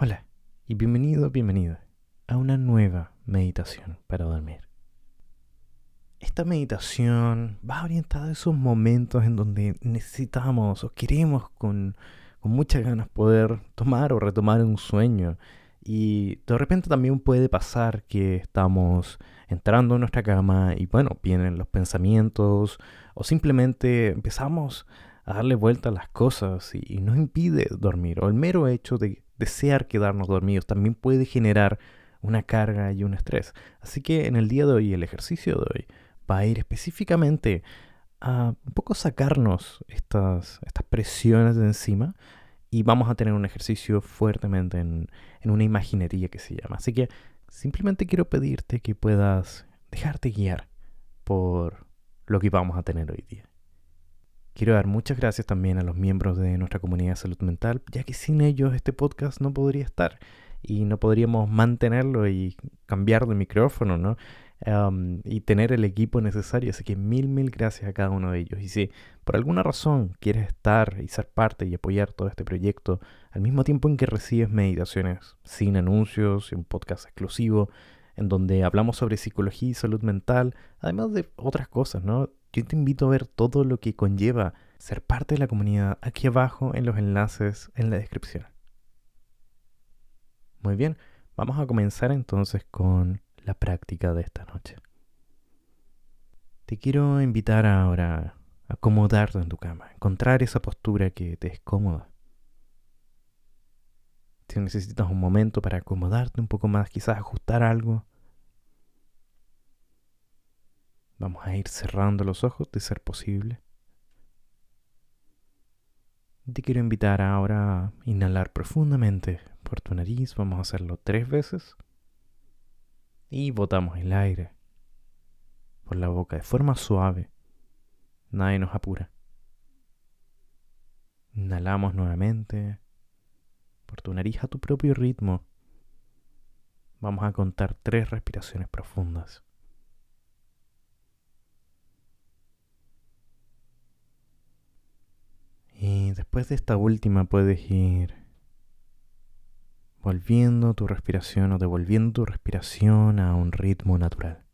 Hola y bienvenido, bienvenida a una nueva meditación para dormir. Esta meditación va orientada a esos momentos en donde necesitamos o queremos con, con muchas ganas poder tomar o retomar un sueño. Y de repente también puede pasar que estamos entrando en nuestra cama y bueno, vienen los pensamientos o simplemente empezamos a darle vuelta a las cosas y, y nos impide dormir. O el mero hecho de desear quedarnos dormidos también puede generar una carga y un estrés. Así que en el día de hoy, el ejercicio de hoy va a ir específicamente a un poco sacarnos estas, estas presiones de encima y vamos a tener un ejercicio fuertemente en, en una imaginería que se llama. Así que simplemente quiero pedirte que puedas dejarte guiar por lo que vamos a tener hoy día. Quiero dar muchas gracias también a los miembros de nuestra comunidad de salud mental, ya que sin ellos este podcast no podría estar y no podríamos mantenerlo y cambiar de micrófono, ¿no? y tener el equipo necesario. Así que mil, mil gracias a cada uno de ellos. Y si por alguna razón quieres estar y ser parte y apoyar todo este proyecto, al mismo tiempo en que recibes meditaciones sin anuncios un podcast exclusivo, en donde hablamos sobre psicología y salud mental, además de otras cosas, ¿no? Yo te invito a ver todo lo que conlleva ser parte de la comunidad aquí abajo en los enlaces en la descripción. Muy bien, vamos a comenzar entonces con la práctica de esta noche. Te quiero invitar ahora a acomodarte en tu cama, encontrar esa postura que te es cómoda. Si necesitas un momento para acomodarte un poco más, quizás ajustar algo, Vamos a ir cerrando los ojos de ser posible. Te quiero invitar ahora a inhalar profundamente por tu nariz. Vamos a hacerlo tres veces. Y botamos el aire por la boca de forma suave. Nadie nos apura. Inhalamos nuevamente por tu nariz a tu propio ritmo. Vamos a contar tres respiraciones profundas. Y después de esta última puedes ir volviendo tu respiración o devolviendo tu respiración a un ritmo natural.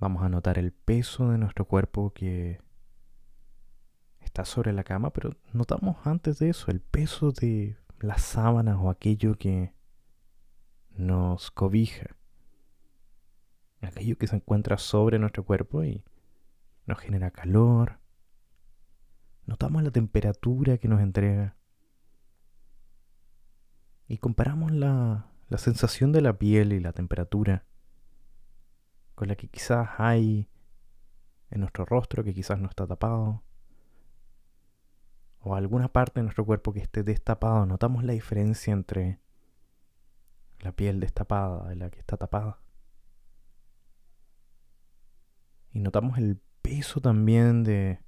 Vamos a notar el peso de nuestro cuerpo que está sobre la cama, pero notamos antes de eso el peso de las sábanas o aquello que nos cobija, aquello que se encuentra sobre nuestro cuerpo y nos genera calor, notamos la temperatura que nos entrega. Y comparamos la, la sensación de la piel y la temperatura con la que quizás hay en nuestro rostro que quizás no está tapado o alguna parte de nuestro cuerpo que esté destapado, notamos la diferencia entre la piel destapada y la que está tapada. Y notamos el peso también de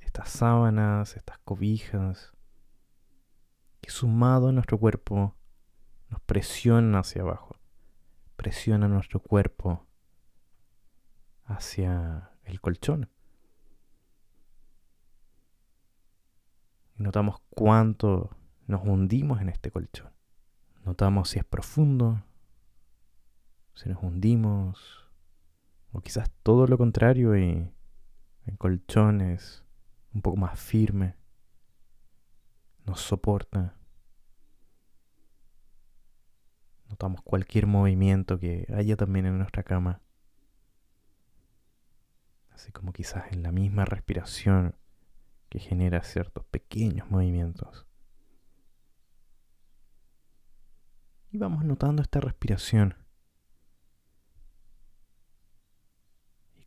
estas sábanas, estas cobijas, que sumado a nuestro cuerpo nos presiona hacia abajo, presiona nuestro cuerpo hacia el colchón. Y notamos cuánto nos hundimos en este colchón. Notamos si es profundo, si nos hundimos, o quizás todo lo contrario y en colchones un poco más firme. Nos soporta. Notamos cualquier movimiento que haya también en nuestra cama. Así como quizás en la misma respiración que genera ciertos pequeños movimientos. Y vamos notando esta respiración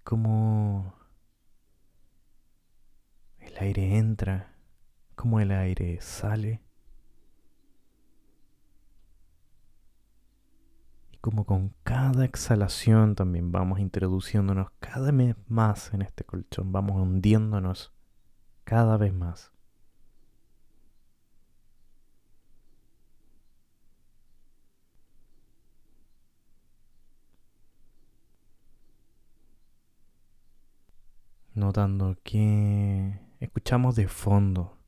cómo el aire entra, cómo el aire sale. Y cómo con cada exhalación también vamos introduciéndonos cada vez más en este colchón, vamos hundiéndonos cada vez más. Notando que escuchamos de fondo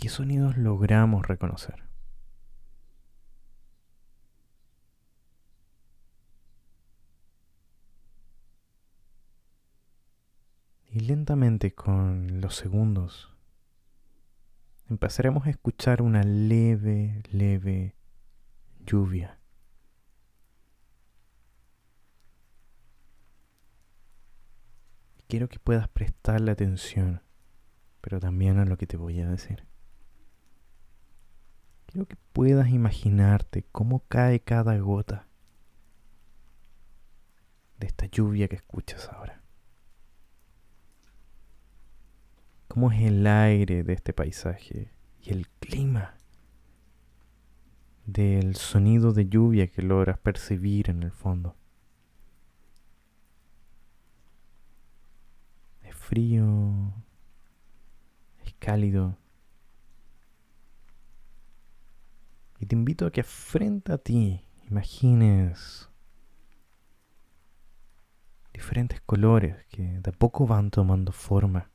¿Qué sonidos logramos reconocer? Y lentamente con los segundos empezaremos a escuchar una leve, leve lluvia. Quiero que puedas prestarle atención, pero también a lo que te voy a decir. Quiero que puedas imaginarte cómo cae cada gota de esta lluvia que escuchas ahora. Cómo es el aire de este paisaje y el clima del sonido de lluvia que logras percibir en el fondo. Es frío, es cálido. Y te invito a que frente a ti imagines diferentes colores que de a poco van tomando forma.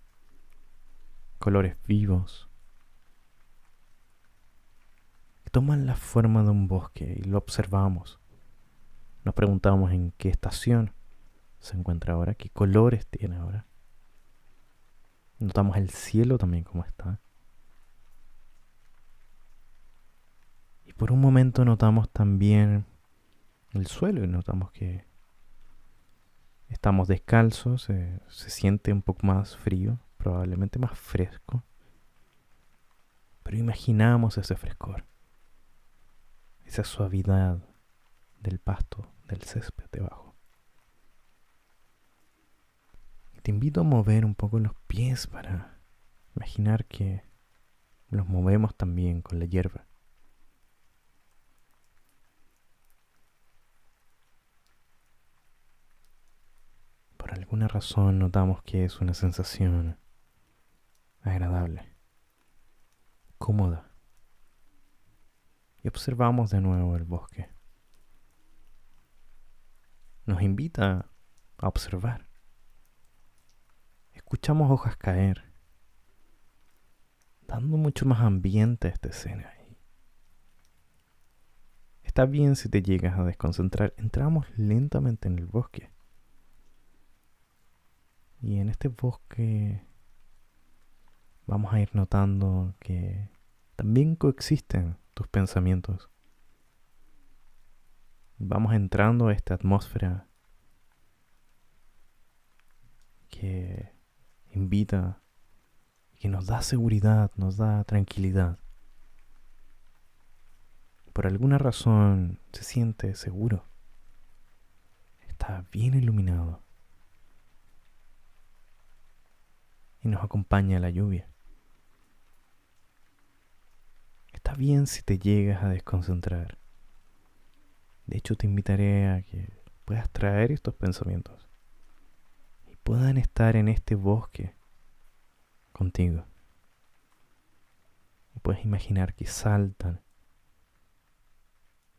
Colores vivos, toman la forma de un bosque y lo observamos. Nos preguntamos en qué estación se encuentra ahora, qué colores tiene ahora. Notamos el cielo también como está. Y por un momento notamos también el suelo y notamos que estamos descalzos, se siente un poco más frío, probablemente más fresco. Pero imaginamos ese frescor esa suavidad del pasto, del césped debajo. Y te invito a mover un poco los pies para imaginar que los movemos también con la hierba. Por alguna razón notamos que es una sensación agradable, cómoda y observamos de nuevo el bosque. Nos invita a observar. Escuchamos hojas caer, dando mucho más ambiente a esta escena. Está bien si te llegas a desconcentrar. Entramos lentamente en el bosque. Y en este bosque vamos a ir notando que también coexisten tus pensamientos. Vamos entrando a esta atmósfera que invita, que nos da seguridad, nos da tranquilidad. Por alguna razón se siente seguro. Está bien iluminado. Y nos acompaña la lluvia. Está bien si te llegas a desconcentrar. De hecho, te invitaré a que puedas traer estos pensamientos puedan estar en este bosque contigo. Puedes imaginar que saltan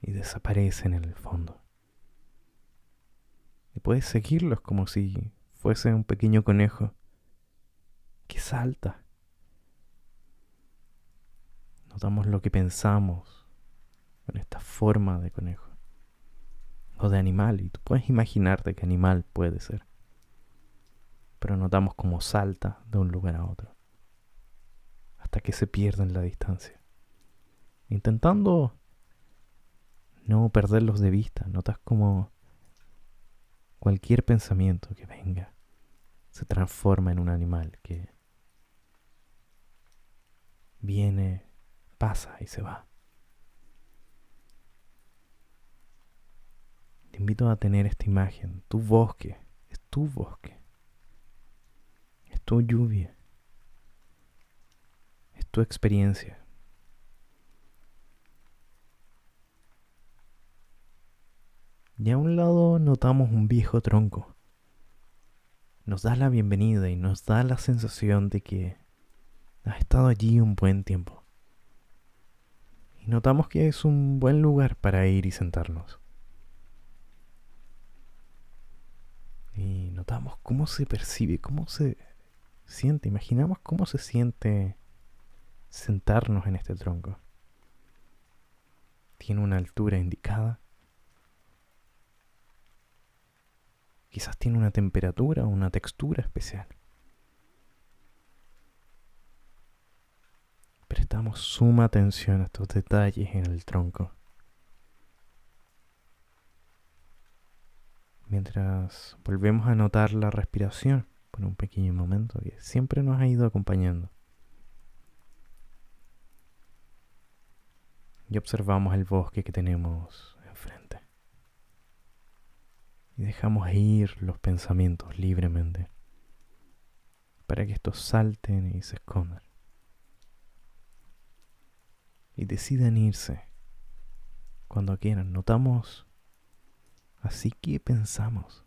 y desaparecen en el fondo. Y puedes seguirlos como si fuese un pequeño conejo que salta Notamos lo que pensamos con esta forma de conejo o de animal. Y tú puedes imaginarte qué animal puede ser. Pero notamos cómo salta de un lugar a otro hasta que se pierde en la distancia. Intentando no perderlos de vista, notas como cualquier pensamiento que venga se transforma en un animal que viene pasa y se va. Te invito a tener esta imagen, tu bosque, es tu bosque, tu lluvia, es tu experiencia. Y a un lado notamos un viejo tronco. Nos da la bienvenida y nos da la sensación de que has estado allí un buen tiempo y notamos que es un buen lugar para ir y sentarnos. Y notamos cómo se percibe, cómo se siente, imaginamos cómo se siente sentarnos en este tronco. Tiene una altura indicada. Quizás tiene una temperatura o una textura especial. Prestamos suma atención a estos detalles en el tronco. Mientras volvemos a notar la respiración por un pequeño momento que siempre nos ha ido acompañando. Y observamos el bosque que tenemos enfrente. Y dejamos ir los pensamientos libremente para que estos salten y se escondan. Y decidan irse cuando quieran. Notamos así que pensamos.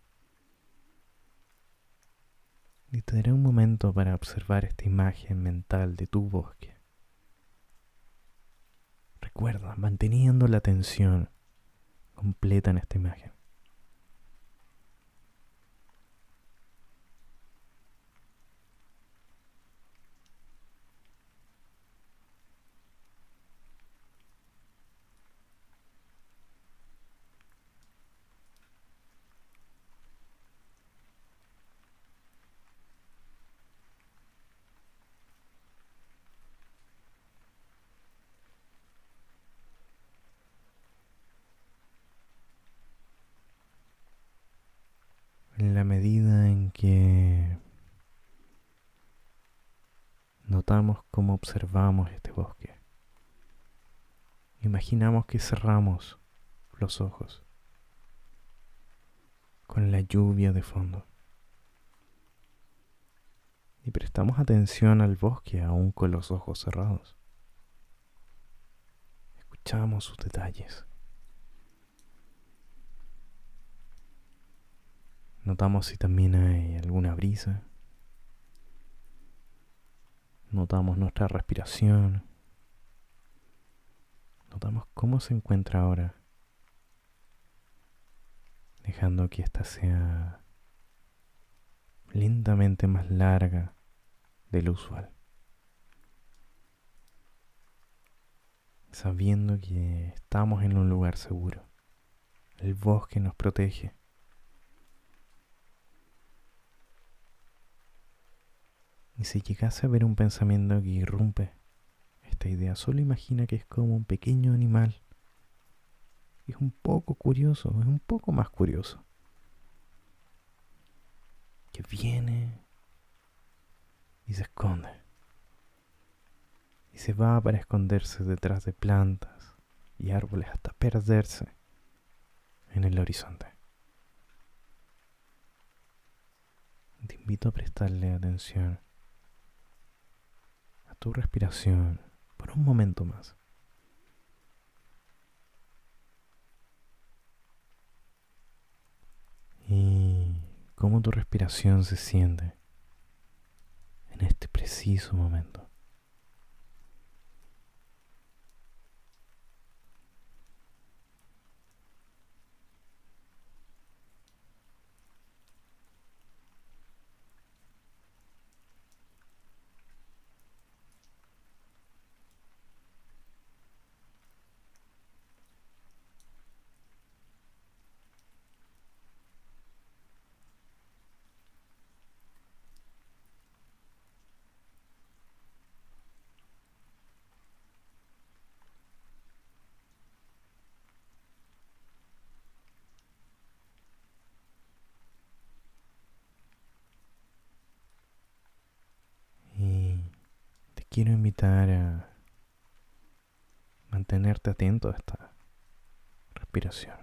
Y te daré un momento para observar esta imagen mental de tu bosque. Recuerda, manteniendo la atención completa en esta imagen. En la medida en que notamos cómo observamos este bosque. Imaginamos que cerramos los ojos con la lluvia de fondo. Y prestamos atención al bosque aún con los ojos cerrados. Escuchamos sus detalles. Notamos si también hay alguna brisa. Notamos nuestra respiración. Notamos cómo se encuentra ahora. Dejando que ésta sea lentamente más larga de lo usual. Sabiendo que estamos en un lugar seguro. El bosque nos protege. Y si llegase a ver un pensamiento que irrumpe esta idea, solo imagina que es como un pequeño animal. Es un poco curioso, es un poco más curioso. Que viene y se esconde. Y se va para esconderse detrás de plantas y árboles hasta perderse en el horizonte. Te invito a prestarle atención tu respiración por un momento más. Y cómo tu respiración se siente en este preciso momento. Quiero invitar a mantenerte atento a esta respiración.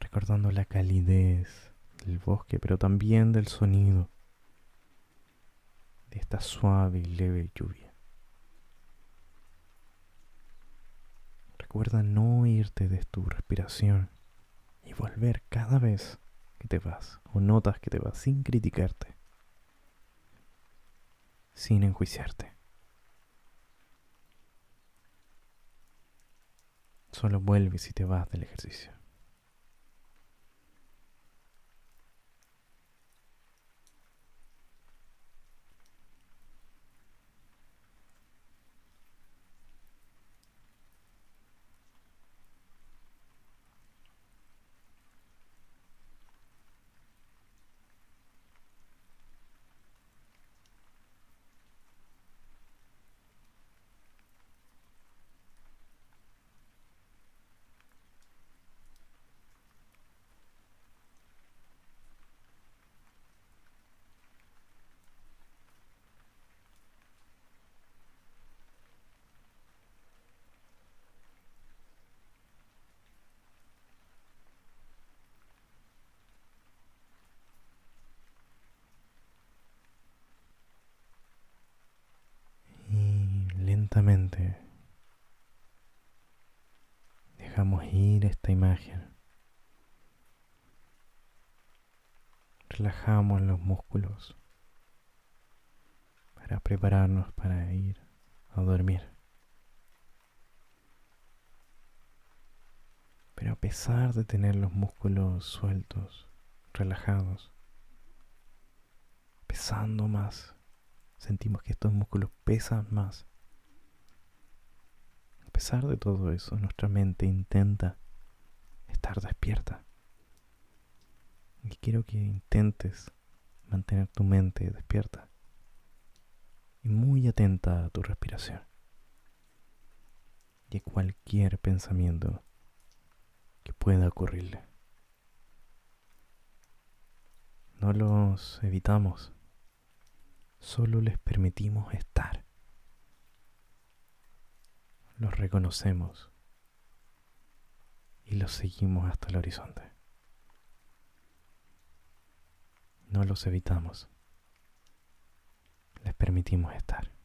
Recordando la calidez del bosque, pero también del sonido de esta suave y leve lluvia. Recuerda no irte de tu respiración y volver cada vez que te vas o notas que te vas sin criticarte sin enjuiciarte. Solo vuelves y te vas del ejercicio. Dejamos ir esta imagen. Relajamos los músculos para prepararnos para ir a dormir. Pero a pesar de tener los músculos sueltos, relajados, pesando más, sentimos que estos músculos pesan más. Pesar de todo eso, nuestra mente intenta estar despierta. Y quiero que intentes mantener tu mente despierta y muy atenta a tu respiración y a cualquier pensamiento que pueda ocurrirle. No los evitamos, solo les permitimos estar. Los reconocemos y los seguimos hasta el horizonte. No los evitamos, les permitimos estar.